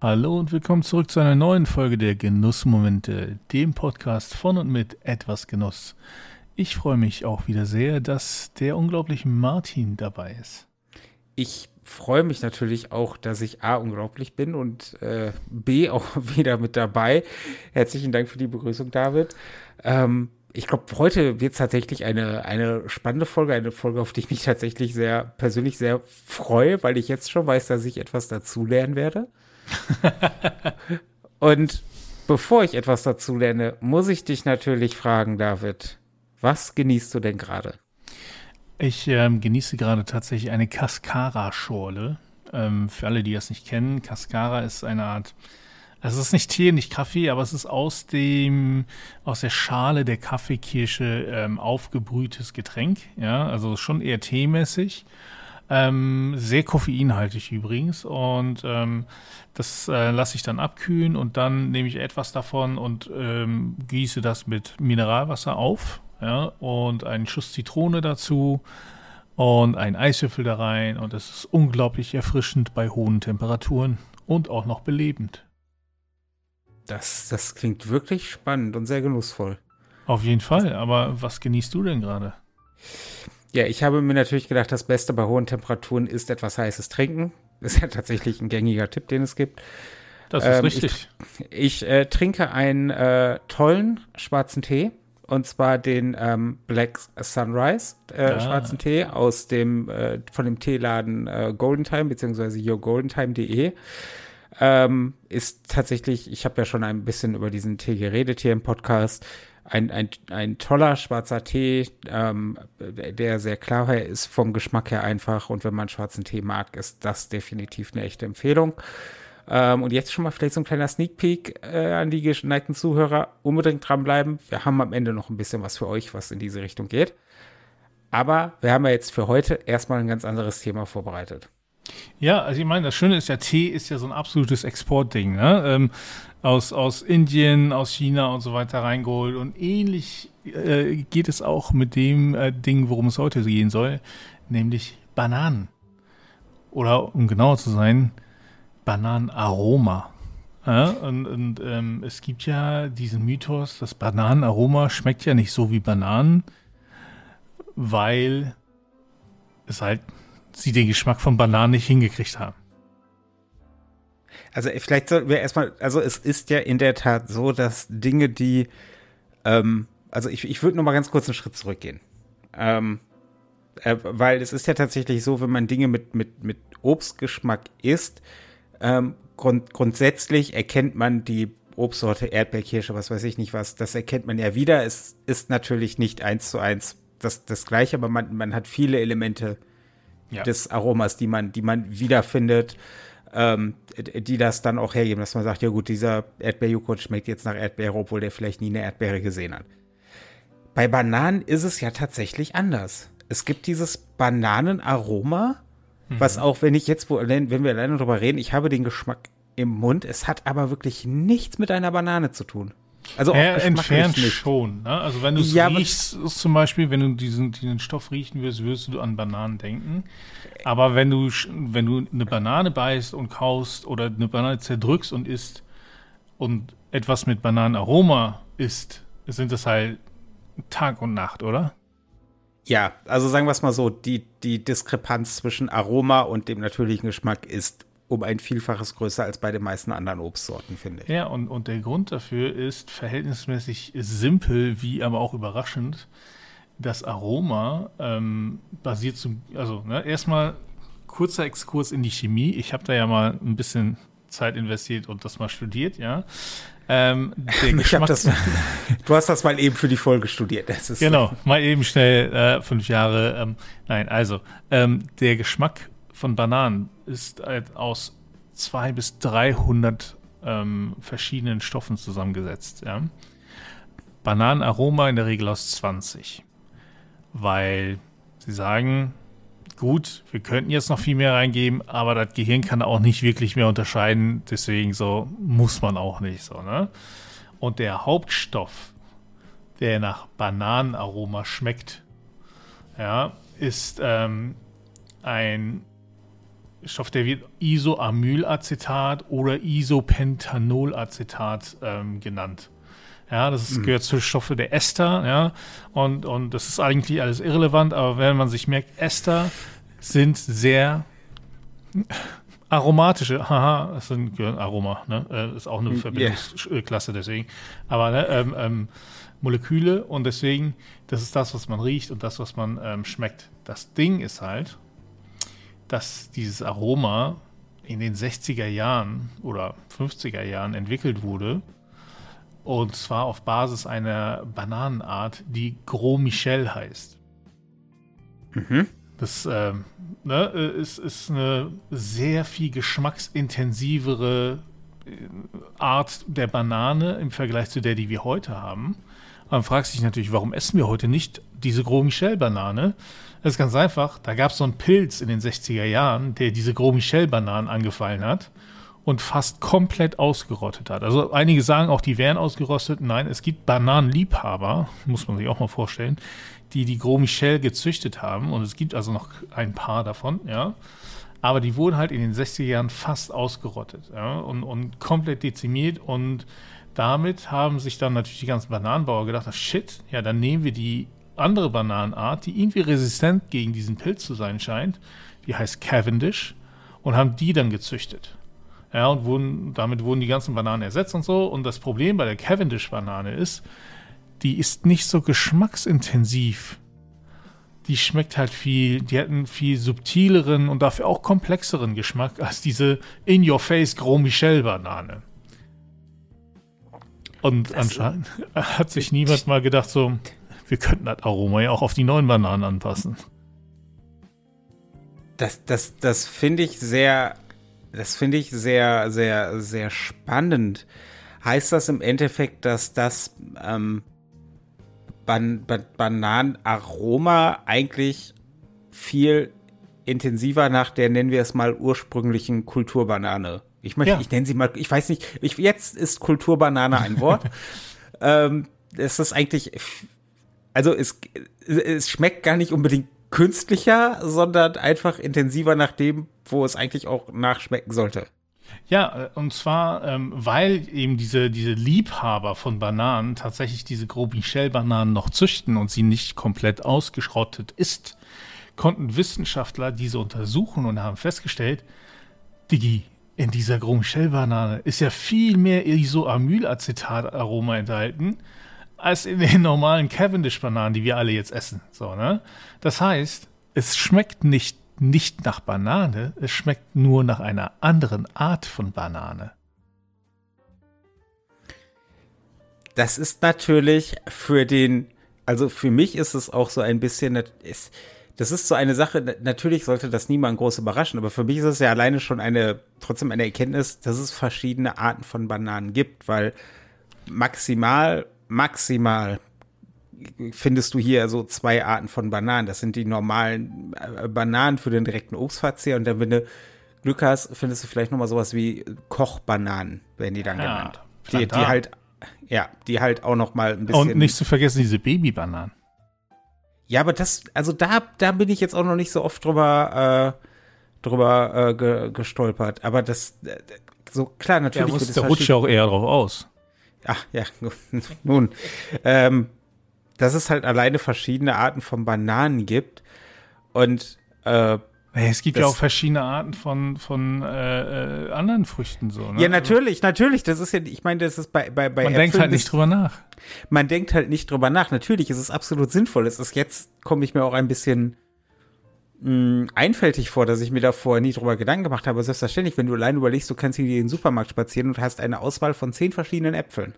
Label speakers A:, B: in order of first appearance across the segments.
A: Hallo und willkommen zurück zu einer neuen Folge der Genussmomente, dem Podcast von und mit etwas Genuss. Ich freue mich auch wieder sehr, dass der unglaubliche Martin dabei ist.
B: Ich freue mich natürlich auch, dass ich A unglaublich bin und äh, B auch wieder mit dabei. Herzlichen Dank für die Begrüßung, David. Ähm, ich glaube, heute wird es tatsächlich eine, eine spannende Folge, eine Folge, auf die ich mich tatsächlich sehr persönlich sehr freue, weil ich jetzt schon weiß, dass ich etwas dazulernen werde. Und bevor ich etwas dazu lerne, muss ich dich natürlich fragen, David, was genießt du denn gerade?
A: Ich ähm, genieße gerade tatsächlich eine Cascara-Schorle. Ähm, für alle, die das nicht kennen, Cascara ist eine Art, also es ist nicht Tee, nicht Kaffee, aber es ist aus dem, aus der Schale der Kaffeekirsche ähm, aufgebrühtes Getränk. Ja, also schon eher teemäßig. Ähm, sehr koffeinhaltig übrigens. Und ähm, das äh, lasse ich dann abkühlen und dann nehme ich etwas davon und ähm, gieße das mit Mineralwasser auf. Ja, und einen Schuss Zitrone dazu und einen Eiswürfel da rein. Und es ist unglaublich erfrischend bei hohen Temperaturen und auch noch belebend.
B: Das, das klingt wirklich spannend und sehr genussvoll.
A: Auf jeden Fall. Aber was genießt du denn gerade?
B: Ja, ich habe mir natürlich gedacht, das Beste bei hohen Temperaturen ist etwas heißes Trinken. Ist ja tatsächlich ein gängiger Tipp, den es gibt.
A: Das ist ähm, richtig.
B: Ich, ich äh, trinke einen äh, tollen schwarzen Tee. Und zwar den ähm, Black Sunrise äh, ah. schwarzen Tee aus dem, äh, von dem Teeladen äh, Golden Time, beziehungsweise yogoldentime.de. Ähm, ist tatsächlich, ich habe ja schon ein bisschen über diesen Tee geredet hier im Podcast ein, ein, ein toller schwarzer Tee, ähm, der sehr klar ist vom Geschmack her einfach. Und wenn man schwarzen Tee mag, ist das definitiv eine echte Empfehlung. Ähm, und jetzt schon mal vielleicht so ein kleiner Sneak Peek äh, an die geneigten Zuhörer. Unbedingt dranbleiben. Wir haben am Ende noch ein bisschen was für euch, was in diese Richtung geht. Aber wir haben ja jetzt für heute erstmal ein ganz anderes Thema vorbereitet.
A: Ja, also ich meine, das Schöne ist ja, Tee ist ja so ein absolutes Exportding, ne? Ähm, aus, aus Indien, aus China und so weiter reingeholt. Und ähnlich äh, geht es auch mit dem äh, Ding, worum es heute gehen soll, nämlich Bananen. Oder um genauer zu sein, Bananenaroma. Ja, und, und ähm, es gibt ja diesen Mythos, das Bananenaroma schmeckt ja nicht so wie Bananen, weil es halt sie den Geschmack von Bananen nicht hingekriegt haben.
B: Also vielleicht sollten wir erstmal, also es ist ja in der Tat so, dass Dinge, die, ähm, also ich, ich würde noch mal ganz kurz einen Schritt zurückgehen. Ähm, äh, weil es ist ja tatsächlich so, wenn man Dinge mit, mit, mit Obstgeschmack isst, ähm, grund, grundsätzlich erkennt man die Obstsorte Erdbeerkirsche, was weiß ich nicht was, das erkennt man ja wieder. Es ist natürlich nicht eins zu eins das, das gleiche, aber man, man hat viele Elemente ja. des Aromas, die man, die man wiederfindet ähm, die das dann auch hergeben, dass man sagt, ja gut, dieser Erdbeerjoghurt schmeckt jetzt nach Erdbeere, obwohl der vielleicht nie eine Erdbeere gesehen hat. Bei Bananen ist es ja tatsächlich anders. Es gibt dieses Bananenaroma, mhm. was auch, wenn ich jetzt, wo, wenn wir alleine darüber reden, ich habe den Geschmack im Mund, es hat aber wirklich nichts mit einer Banane zu tun.
A: Also ja, entfernt schon. Ne? Also wenn du es ja, riechst, zum Beispiel, wenn du diesen, diesen Stoff riechen wirst, wirst du an Bananen denken. Aber wenn du, wenn du eine Banane beißt und kaust oder eine Banane zerdrückst und isst und etwas mit Bananenaroma isst, sind das halt Tag und Nacht, oder?
B: Ja, also sagen wir es mal so, die, die Diskrepanz zwischen Aroma und dem natürlichen Geschmack ist um ein Vielfaches größer als bei den meisten anderen Obstsorten, finde ich.
A: Ja, und, und der Grund dafür ist verhältnismäßig simpel, wie aber auch überraschend. Das Aroma ähm, basiert zum, also ne, erstmal kurzer Exkurs in die Chemie. Ich habe da ja mal ein bisschen Zeit investiert und das mal studiert, ja.
B: Ähm, ich das, du hast das mal eben für die Folge studiert.
A: genau, mal eben schnell äh, fünf Jahre. Ähm, nein, also ähm, der Geschmack von Bananen ist halt aus 200 bis 300 ähm, verschiedenen Stoffen zusammengesetzt. Ja? Bananenaroma in der Regel aus 20. Weil sie sagen, gut, wir könnten jetzt noch viel mehr reingeben, aber das Gehirn kann auch nicht wirklich mehr unterscheiden, deswegen so muss man auch nicht so, ne? Und der Hauptstoff, der nach Stoff, der wird Isoamylacetat oder Isopentanolacetat ähm, genannt. Ja, das ist, mhm. gehört zu Stoffe der Ester, ja, und, und das ist eigentlich alles irrelevant, aber wenn man sich merkt, Ester sind sehr aromatische, haha, das sind Aroma, ne? Das äh, ist auch eine hm, Verbindungsklasse deswegen. Aber ne, ähm, ähm, Moleküle und deswegen, das ist das, was man riecht und das, was man ähm, schmeckt. Das Ding ist halt, dass dieses Aroma in den 60er Jahren oder 50er Jahren entwickelt wurde. Und zwar auf Basis einer Bananenart, die Gros Michel heißt. Mhm. Das äh, ne, ist, ist eine sehr viel geschmacksintensivere äh, Art der Banane im Vergleich zu der, die wir heute haben. Man fragt sich natürlich, warum essen wir heute nicht diese Gros Michel-Banane? Das ist ganz einfach. Da gab es so einen Pilz in den 60er Jahren, der diese Gros Michel-Bananen angefallen hat und fast komplett ausgerottet hat. Also einige sagen auch, die wären ausgerostet. Nein, es gibt Bananenliebhaber, muss man sich auch mal vorstellen, die die Gros Michel gezüchtet haben. Und es gibt also noch ein paar davon, ja. Aber die wurden halt in den 60er Jahren fast ausgerottet ja, und, und komplett dezimiert und damit haben sich dann natürlich die ganzen Bananenbauer gedacht, ach shit, ja, dann nehmen wir die andere Bananenart, die irgendwie resistent gegen diesen Pilz zu sein scheint, die heißt Cavendish, und haben die dann gezüchtet. Ja, und wurden, damit wurden die ganzen Bananen ersetzt und so. Und das Problem bei der Cavendish-Banane ist, die ist nicht so geschmacksintensiv. Die schmeckt halt viel, die hat einen viel subtileren und dafür auch komplexeren Geschmack als diese In-Your-Face Gros Michel-Banane. Und das anscheinend hat sich niemand mal gedacht, so, wir könnten das Aroma ja auch auf die neuen Bananen anpassen.
B: Das, das, das finde ich sehr, das finde ich sehr, sehr, sehr spannend. Heißt das im Endeffekt, dass das ähm, Ban Ban Bananenaroma eigentlich viel intensiver nach der, nennen wir es mal, ursprünglichen Kulturbanane ich möchte, ja. ich nenne sie mal, ich weiß nicht, ich, jetzt ist Kulturbanane ein Wort. ähm, es ist eigentlich, also es, es schmeckt gar nicht unbedingt künstlicher, sondern einfach intensiver nach dem, wo es eigentlich auch nachschmecken sollte.
A: Ja, äh, und zwar, ähm, weil eben diese, diese Liebhaber von Bananen tatsächlich diese Grobichel-Bananen noch züchten und sie nicht komplett ausgeschrottet ist, konnten Wissenschaftler diese untersuchen und haben festgestellt, Digi, in dieser Grumshell-Banane ist ja viel mehr Isoamylacetat-Aroma enthalten als in den normalen Cavendish-Bananen, die wir alle jetzt essen. So, ne? Das heißt, es schmeckt nicht, nicht nach Banane, es schmeckt nur nach einer anderen Art von Banane.
B: Das ist natürlich für den, also für mich ist es auch so ein bisschen, ist, das ist so eine Sache, natürlich sollte das niemand groß überraschen, aber für mich ist es ja alleine schon eine, trotzdem eine Erkenntnis, dass es verschiedene Arten von Bananen gibt, weil maximal, maximal findest du hier so zwei Arten von Bananen. Das sind die normalen äh, Bananen für den direkten Obstverzehr und dann, wenn du Glück hast, findest du vielleicht nochmal sowas wie Kochbananen, werden die dann ja, genannt. Die, die halt, ja, die halt auch nochmal ein bisschen.
A: Und nicht zu vergessen diese Babybananen.
B: Ja, aber das, also da, da bin ich jetzt auch noch nicht so oft drüber, äh, drüber äh, ge, gestolpert. Aber das, äh, so klar, natürlich. Ja,
A: der rutscht ja auch eher drauf aus.
B: Ach ja, nun. ähm, dass es halt alleine verschiedene Arten von Bananen gibt. Und äh,
A: es gibt das, ja auch verschiedene Arten von, von äh, äh, anderen Früchten so. Ne?
B: Ja, natürlich, natürlich. Das ist ja, ich meine, das ist bei, bei, bei
A: Man Äpfeln denkt halt nicht drüber nach.
B: Man denkt halt nicht drüber nach. Natürlich ist es absolut sinnvoll. Es ist jetzt, komme ich mir auch ein bisschen mh, einfältig vor, dass ich mir da vorher nie drüber Gedanken gemacht habe. Selbstverständlich, wenn du allein überlegst, du kannst hier in den Supermarkt spazieren und hast eine Auswahl von zehn verschiedenen Äpfeln.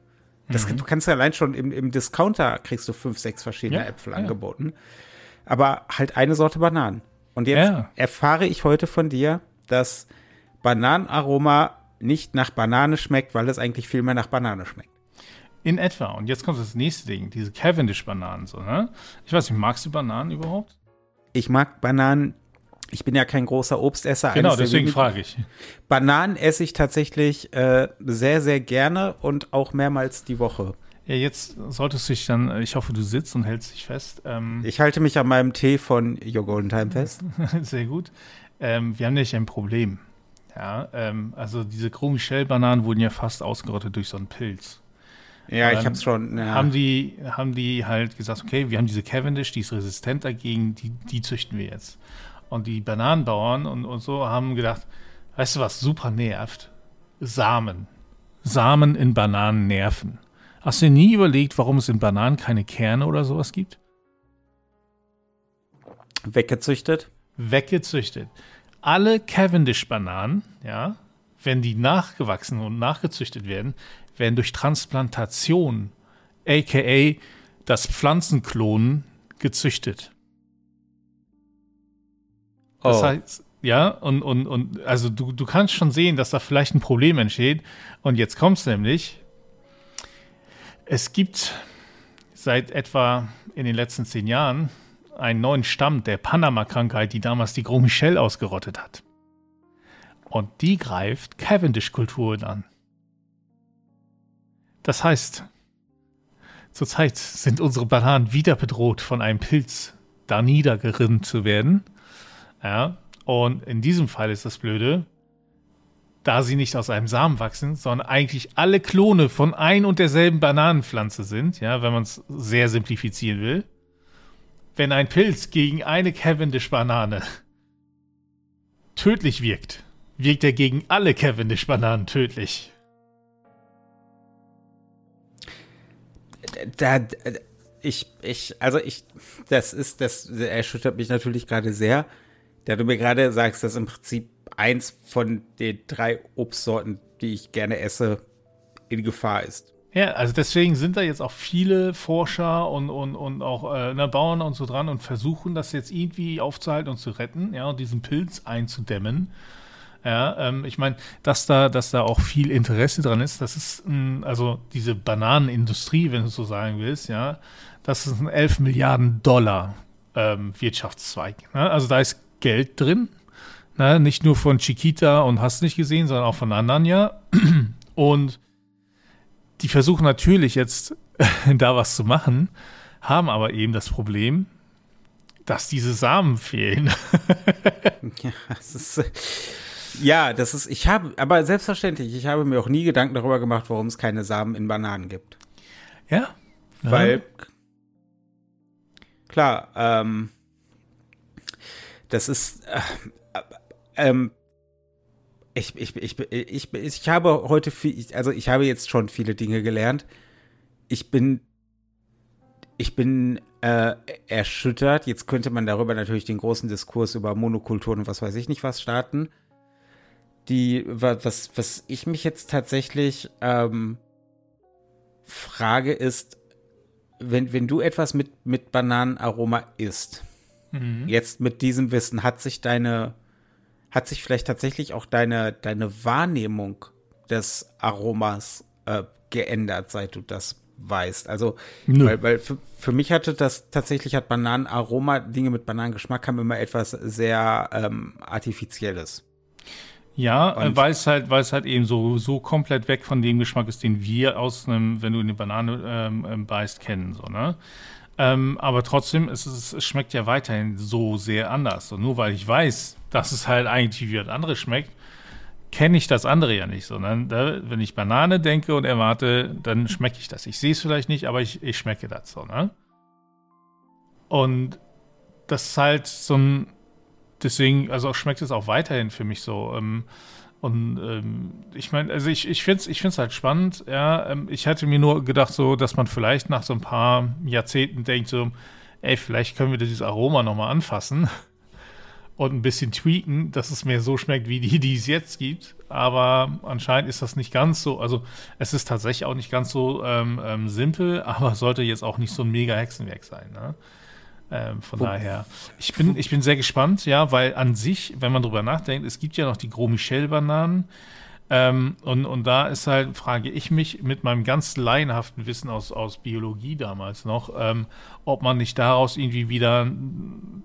B: Das, mhm. Du kannst ja allein schon im, im Discounter kriegst du fünf, sechs verschiedene ja, Äpfel ja. angeboten. Aber halt eine Sorte Bananen. Und jetzt ja. erfahre ich heute von dir, dass Bananenaroma nicht nach Banane schmeckt, weil es eigentlich viel mehr nach Banane schmeckt.
A: In etwa. Und jetzt kommt das nächste Ding, diese Cavendish-Bananen. So, ne? Ich weiß nicht, magst du Bananen überhaupt?
B: Ich mag Bananen. Ich bin ja kein großer Obstesser.
A: Genau, deswegen frage ich.
B: Bananen esse ich tatsächlich äh, sehr, sehr gerne und auch mehrmals die Woche.
A: Ja, jetzt solltest du dich dann, ich hoffe, du sitzt und hältst dich fest.
B: Ähm, ich halte mich an meinem Tee von Your Golden Time fest.
A: Sehr gut. Ähm, wir haben nämlich ein Problem. Ja, ähm, also diese Gros Michel-Bananen wurden ja fast ausgerottet durch so einen Pilz.
B: Ja, ich hab's schon. Ja.
A: Haben die, haben die halt gesagt, okay, wir haben diese Cavendish, die ist resistent dagegen, die, die züchten wir jetzt. Und die Bananenbauern und, und so haben gedacht, weißt du was super nervt? Samen. Samen in Bananen nerven. Hast du nie überlegt, warum es in Bananen keine Kerne oder sowas gibt?
B: Weggezüchtet?
A: Weggezüchtet. Alle Cavendish-Bananen, ja, wenn die nachgewachsen und nachgezüchtet werden, werden durch Transplantation, aka das Pflanzenklonen, gezüchtet. Das oh. heißt, ja, und, und, und also du, du kannst schon sehen, dass da vielleicht ein Problem entsteht. Und jetzt kommt es nämlich, es gibt seit etwa in den letzten zehn Jahren einen neuen Stamm der Panama-Krankheit, die damals die Gros Michel ausgerottet hat. Und die greift Cavendish-Kulturen an. Das heißt, zurzeit sind unsere Bananen wieder bedroht, von einem Pilz da niedergerinnt zu werden. Ja, und in diesem Fall ist das Blöde, da sie nicht aus einem Samen wachsen, sondern eigentlich alle Klone von ein und derselben Bananenpflanze sind, ja, wenn man es sehr simplifizieren will. Wenn ein Pilz gegen eine Cavendish-Banane tödlich wirkt, wirkt er gegen alle Cavendish-Bananen tödlich.
B: Da, ich, ich, also ich, das ist, das erschüttert mich natürlich gerade sehr, da du mir gerade sagst, dass im Prinzip eins von den drei Obstsorten, die ich gerne esse, in Gefahr ist.
A: Ja, also deswegen sind da jetzt auch viele Forscher und, und, und auch äh, ne, Bauern und so dran und versuchen das jetzt irgendwie aufzuhalten und zu retten, ja, und diesen Pilz einzudämmen. Ja, ähm, ich meine, dass da, dass da auch viel Interesse dran ist, das ist, mh, also diese Bananenindustrie, wenn du so sagen willst, ja, das ist ein 11 Milliarden Dollar ähm, Wirtschaftszweig. Ne? Also da ist Geld drin, ne, nicht nur von Chiquita und hast nicht gesehen, sondern auch von anderen ja. Und die versuchen natürlich jetzt da was zu machen, haben aber eben das Problem, dass diese Samen fehlen.
B: ja, das ist, ja, das ist, ich habe, aber selbstverständlich, ich habe mir auch nie Gedanken darüber gemacht, warum es keine Samen in Bananen gibt.
A: Ja.
B: Weil, ja. klar, ähm, das ist, äh, ähm, ich, ich, ich, ich, ich habe heute viel, also ich habe jetzt schon viele Dinge gelernt. Ich bin, ich bin äh, erschüttert. Jetzt könnte man darüber natürlich den großen Diskurs über Monokulturen und was weiß ich nicht was starten. Die, was, was ich mich jetzt tatsächlich ähm, frage ist, wenn, wenn du etwas mit, mit Bananenaroma isst, mhm. jetzt mit diesem Wissen, hat sich deine hat sich vielleicht tatsächlich auch deine, deine Wahrnehmung des Aromas äh, geändert, seit du das weißt. Also, Nö. weil, weil für, für, mich hatte das tatsächlich hat Bananenaroma, Dinge mit Bananengeschmack haben immer etwas sehr ähm, Artifizielles.
A: Ja, äh, weil es halt, weil es halt eben so, so komplett weg von dem Geschmack ist, den wir aus einem, wenn du eine Banane ähm, ähm beißt, kennen, so, ne? Ähm, aber trotzdem, es, ist, es schmeckt ja weiterhin so sehr anders. Und nur weil ich weiß, dass es halt eigentlich wie das andere schmeckt, kenne ich das andere ja nicht, sondern da, wenn ich Banane denke und erwarte, dann schmecke ich das. Ich sehe es vielleicht nicht, aber ich, ich schmecke das so, ne? Und das ist halt so ein, deswegen, also schmeckt es auch weiterhin für mich so. Ähm, und ähm, ich meine, also ich, ich finde es ich halt spannend, ja. Ähm, ich hatte mir nur gedacht, so, dass man vielleicht nach so ein paar Jahrzehnten denkt, so, ey, vielleicht können wir dieses Aroma nochmal anfassen und ein bisschen tweaken, dass es mir so schmeckt wie die, die es jetzt gibt. Aber anscheinend ist das nicht ganz so. Also es ist tatsächlich auch nicht ganz so ähm, ähm, simpel, aber sollte jetzt auch nicht so ein mega Hexenwerk sein. Ne? Ähm, von Wo, daher, ich bin, ich bin sehr gespannt, ja, weil an sich, wenn man drüber nachdenkt, es gibt ja noch die Gros Michel-Bananen. Ähm, und, und da ist halt, frage ich mich mit meinem ganz laienhaften Wissen aus, aus Biologie damals noch, ähm, ob man nicht daraus irgendwie wieder,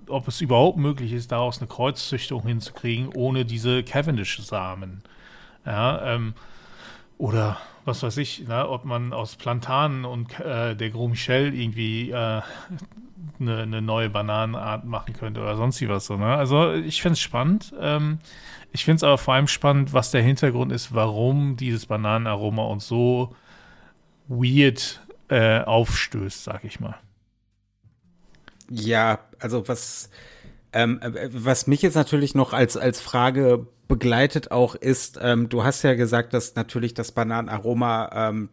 A: ob es überhaupt möglich ist, daraus eine Kreuzzüchtung hinzukriegen, ohne diese Cavendish-Samen. Ja, ähm, oder was weiß ich, ne, ob man aus Plantanen und äh, der Gros Michel irgendwie äh, eine, eine, neue Bananenart machen könnte oder sonst was so. Ne? Also ich finde es spannend. Ähm, ich finde es aber vor allem spannend, was der Hintergrund ist, warum dieses Bananenaroma uns so weird äh, aufstößt, sag ich mal.
B: Ja, also was, ähm, was mich jetzt natürlich noch als, als Frage begleitet auch ist, ähm, du hast ja gesagt, dass natürlich das Bananenaroma, ähm,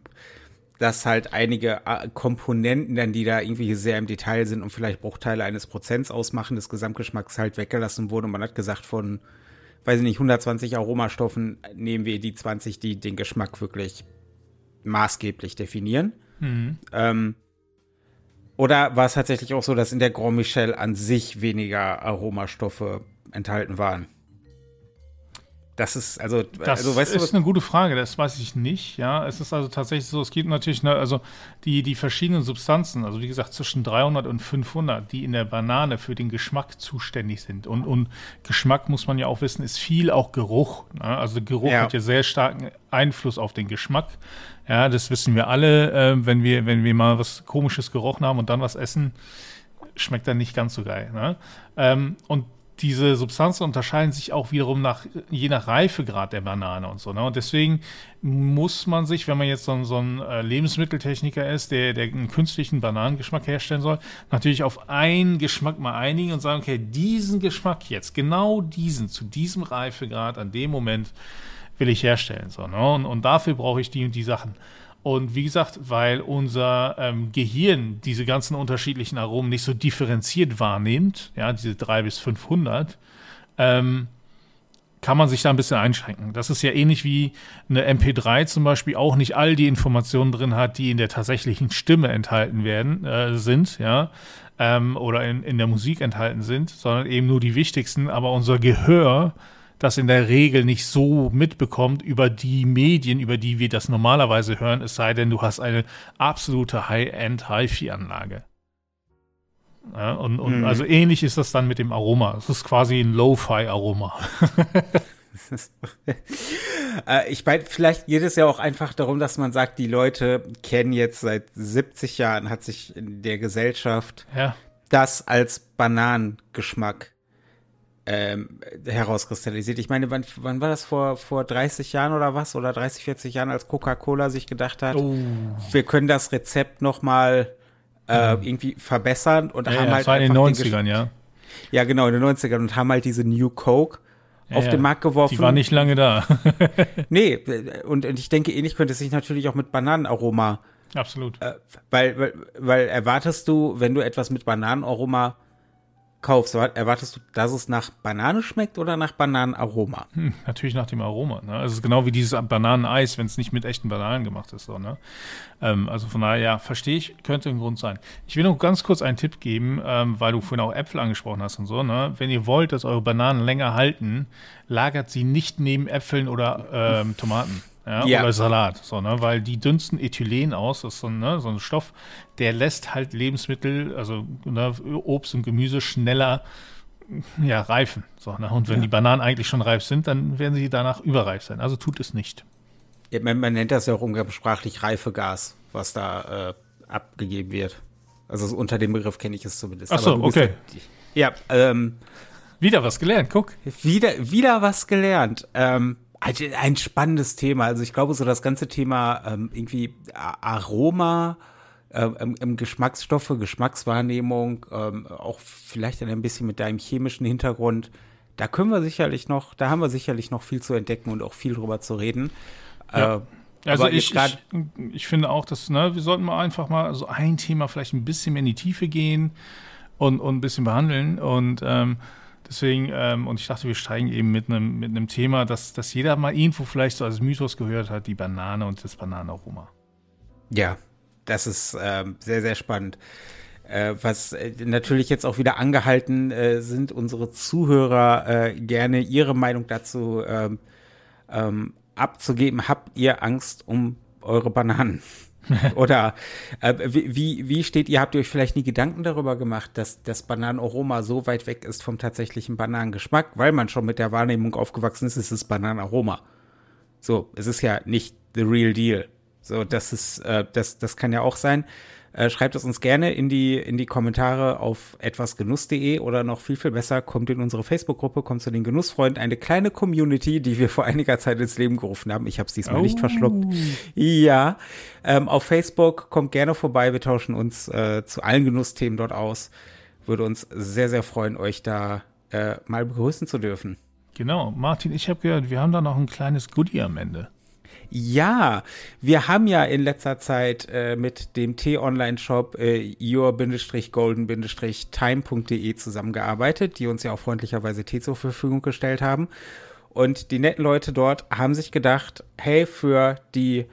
B: dass halt einige äh, Komponenten dann, die da irgendwie sehr im Detail sind und vielleicht Bruchteile eines Prozents ausmachen, des Gesamtgeschmacks halt weggelassen wurden. Und man hat gesagt, von, weiß ich nicht, 120 Aromastoffen nehmen wir die 20, die den Geschmack wirklich maßgeblich definieren. Mhm. Ähm, oder war es tatsächlich auch so, dass in der Grand Michel an sich weniger Aromastoffe enthalten waren? Das ist, also,
A: das
B: also
A: weißt ist du, eine gute Frage, das weiß ich nicht, ja. Es ist also tatsächlich so, es gibt natürlich, ne, also die, die verschiedenen Substanzen, also wie gesagt, zwischen 300 und 500, die in der Banane für den Geschmack zuständig sind. Und, und Geschmack, muss man ja auch wissen, ist viel auch Geruch. Ne? Also Geruch ja. hat ja sehr starken Einfluss auf den Geschmack. Ja, das wissen wir alle, äh, wenn wir, wenn wir mal was Komisches gerochen haben und dann was essen, schmeckt dann nicht ganz so geil. Ne? Ähm, und diese Substanzen unterscheiden sich auch wiederum nach, je nach Reifegrad der Banane und so. Ne? Und deswegen muss man sich, wenn man jetzt so, so ein äh, Lebensmitteltechniker ist, der, der einen künstlichen Bananengeschmack herstellen soll, natürlich auf einen Geschmack mal einigen und sagen, okay, diesen Geschmack jetzt, genau diesen, zu diesem Reifegrad, an dem Moment will ich herstellen. So, ne? und, und dafür brauche ich die und die Sachen. Und wie gesagt, weil unser ähm, Gehirn diese ganzen unterschiedlichen Aromen nicht so differenziert wahrnimmt, ja, diese drei bis 500, ähm, kann man sich da ein bisschen einschränken. Das ist ja ähnlich wie eine MP3 zum Beispiel auch nicht all die Informationen drin hat, die in der tatsächlichen Stimme enthalten werden, äh, sind, ja, ähm, oder in, in der Musik enthalten sind, sondern eben nur die wichtigsten. Aber unser Gehör das in der Regel nicht so mitbekommt über die Medien, über die wir das normalerweise hören, es sei denn, du hast eine absolute High-End HiFi-Anlage. Ja, und, und mhm. also ähnlich ist das dann mit dem Aroma. Es ist quasi ein Lo-Fi-Aroma.
B: äh, ich meine, vielleicht geht es ja auch einfach darum, dass man sagt, die Leute kennen jetzt seit 70 Jahren, hat sich in der Gesellschaft ja. das als Bananengeschmack ähm, herauskristallisiert. Ich meine, wann, wann war das vor, vor 30 Jahren oder was? Oder 30, 40 Jahren, als Coca-Cola sich gedacht hat, oh. wir können das Rezept noch mal äh, mhm. irgendwie verbessern und
A: ja,
B: haben
A: ja,
B: halt. Das
A: war in den 90ern, ja.
B: Ja, genau, in den 90ern und haben halt diese New Coke ja, auf den Markt geworfen.
A: Die war nicht lange da.
B: nee, und, und ich denke, ähnlich könnte es sich natürlich auch mit Bananenaroma.
A: Absolut.
B: Äh, weil, weil, weil erwartest du, wenn du etwas mit Bananenaroma kaufst, erwartest du, dass es nach Banane schmeckt oder nach Bananenaroma?
A: Hm, natürlich nach dem Aroma. Ne? Also genau wie dieses Bananeneis, wenn es nicht mit echten Bananen gemacht ist. So, ne? Ähm, also von daher, ja, verstehe ich, könnte ein Grund sein. Ich will noch ganz kurz einen Tipp geben, ähm, weil du vorhin auch Äpfel angesprochen hast und so. Ne? Wenn ihr wollt, dass eure Bananen länger halten, lagert sie nicht neben Äpfeln oder ähm, Tomaten ja, ja. oder Salat, so, ne? weil die dünsten Ethylen aus, das ist so, ne, so ein Stoff, der lässt halt Lebensmittel, also ne, Obst und Gemüse schneller ja, reifen. So, ne? Und wenn ja. die Bananen eigentlich schon reif sind, dann werden sie danach überreif sein. Also tut es nicht.
B: Ja, man, man, nennt das ja auch umgangssprachlich Reifegas, was da äh, abgegeben wird. Also unter dem Begriff kenne ich es zumindest.
A: Ach so, okay.
B: Ja, ähm,
A: wieder was gelernt, guck.
B: Wieder, wieder was gelernt. Ähm, ein spannendes Thema. Also ich glaube, so das ganze Thema ähm, irgendwie Aroma, ähm, ähm, Geschmacksstoffe, Geschmackswahrnehmung, ähm, auch vielleicht ein bisschen mit deinem chemischen Hintergrund. Da können wir sicherlich noch, da haben wir sicherlich noch viel zu entdecken und auch viel drüber zu reden.
A: Ja. Äh, also ich, ich, ich, finde auch, dass ne, wir sollten mal einfach mal so ein Thema vielleicht ein bisschen mehr in die Tiefe gehen und, und ein bisschen behandeln und ähm, Deswegen, ähm, und ich dachte, wir steigen eben mit einem mit Thema, dass, dass jeder mal irgendwo vielleicht so als Mythos gehört hat, die Banane und das Bananenaroma.
B: Ja, das ist äh, sehr, sehr spannend. Äh, was äh, natürlich jetzt auch wieder angehalten äh, sind, unsere Zuhörer äh, gerne ihre Meinung dazu ähm, ähm, abzugeben. Habt ihr Angst um eure Bananen? Oder äh, wie, wie steht ihr? Habt ihr euch vielleicht nie Gedanken darüber gemacht, dass das Bananenaroma so weit weg ist vom tatsächlichen Bananengeschmack, weil man schon mit der Wahrnehmung aufgewachsen ist, es ist Bananenaroma. So, es ist ja nicht the real deal. So, das ist, äh, das, das kann ja auch sein. Äh, schreibt es uns gerne in die, in die Kommentare auf etwasgenuss.de oder noch viel, viel besser, kommt in unsere Facebook-Gruppe, kommt zu den Genussfreunden, eine kleine Community, die wir vor einiger Zeit ins Leben gerufen haben. Ich habe es diesmal oh. nicht verschluckt. Ja, ähm, auf Facebook kommt gerne vorbei, wir tauschen uns äh, zu allen Genussthemen dort aus. Würde uns sehr, sehr freuen, euch da äh, mal begrüßen zu dürfen.
A: Genau, Martin, ich habe gehört, wir haben da noch ein kleines Goodie am Ende.
B: Ja, wir haben ja in letzter Zeit äh, mit dem T-Online-Shop äh, your-golden-time.de zusammengearbeitet, die uns ja auch freundlicherweise Tee zur Verfügung gestellt haben. Und die netten Leute dort haben sich gedacht, hey, für die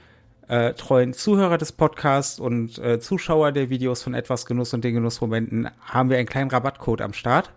B: äh, treuen Zuhörer des Podcasts und äh, Zuschauer der Videos von Etwas Genuss und den Genussmomenten haben wir einen kleinen Rabattcode am Start.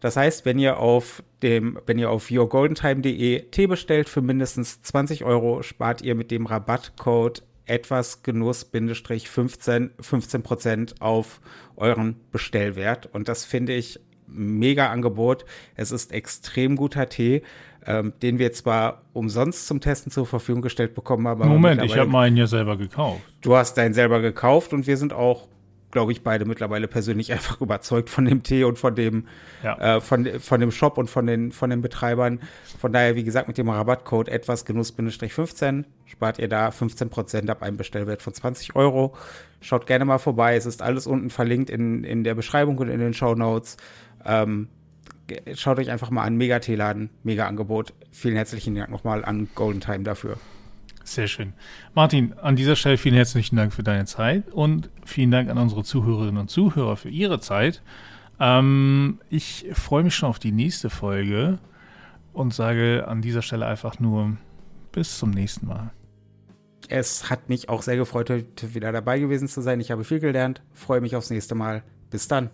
B: Das heißt, wenn ihr auf dem, wenn ihr auf yourgoldentime.de Tee bestellt für mindestens 20 Euro, spart ihr mit dem Rabattcode etwas Genuss-15 15 Prozent auf euren Bestellwert. Und das finde ich mega Angebot. Es ist extrem guter Tee, ähm, den wir zwar umsonst zum Testen zur Verfügung gestellt bekommen haben.
A: Moment, ich habe meinen ja selber gekauft.
B: Du hast deinen selber gekauft und wir sind auch glaube ich, beide mittlerweile persönlich einfach überzeugt von dem Tee und von dem, ja. äh, von, von dem Shop und von den, von den Betreibern. Von daher, wie gesagt, mit dem Rabattcode etwas Genuss-15 spart ihr da 15% ab einem Bestellwert von 20 Euro. Schaut gerne mal vorbei. Es ist alles unten verlinkt in, in der Beschreibung und in den Show Notes. Ähm, schaut euch einfach mal an. Mega Teeladen, mega Angebot. Vielen herzlichen Dank nochmal an Golden Time dafür.
A: Sehr schön. Martin, an dieser Stelle vielen herzlichen Dank für deine Zeit und vielen Dank an unsere Zuhörerinnen und Zuhörer für ihre Zeit. Ähm, ich freue mich schon auf die nächste Folge und sage an dieser Stelle einfach nur bis zum nächsten Mal.
B: Es hat mich auch sehr gefreut, heute wieder dabei gewesen zu sein. Ich habe viel gelernt. Freue mich aufs nächste Mal. Bis dann.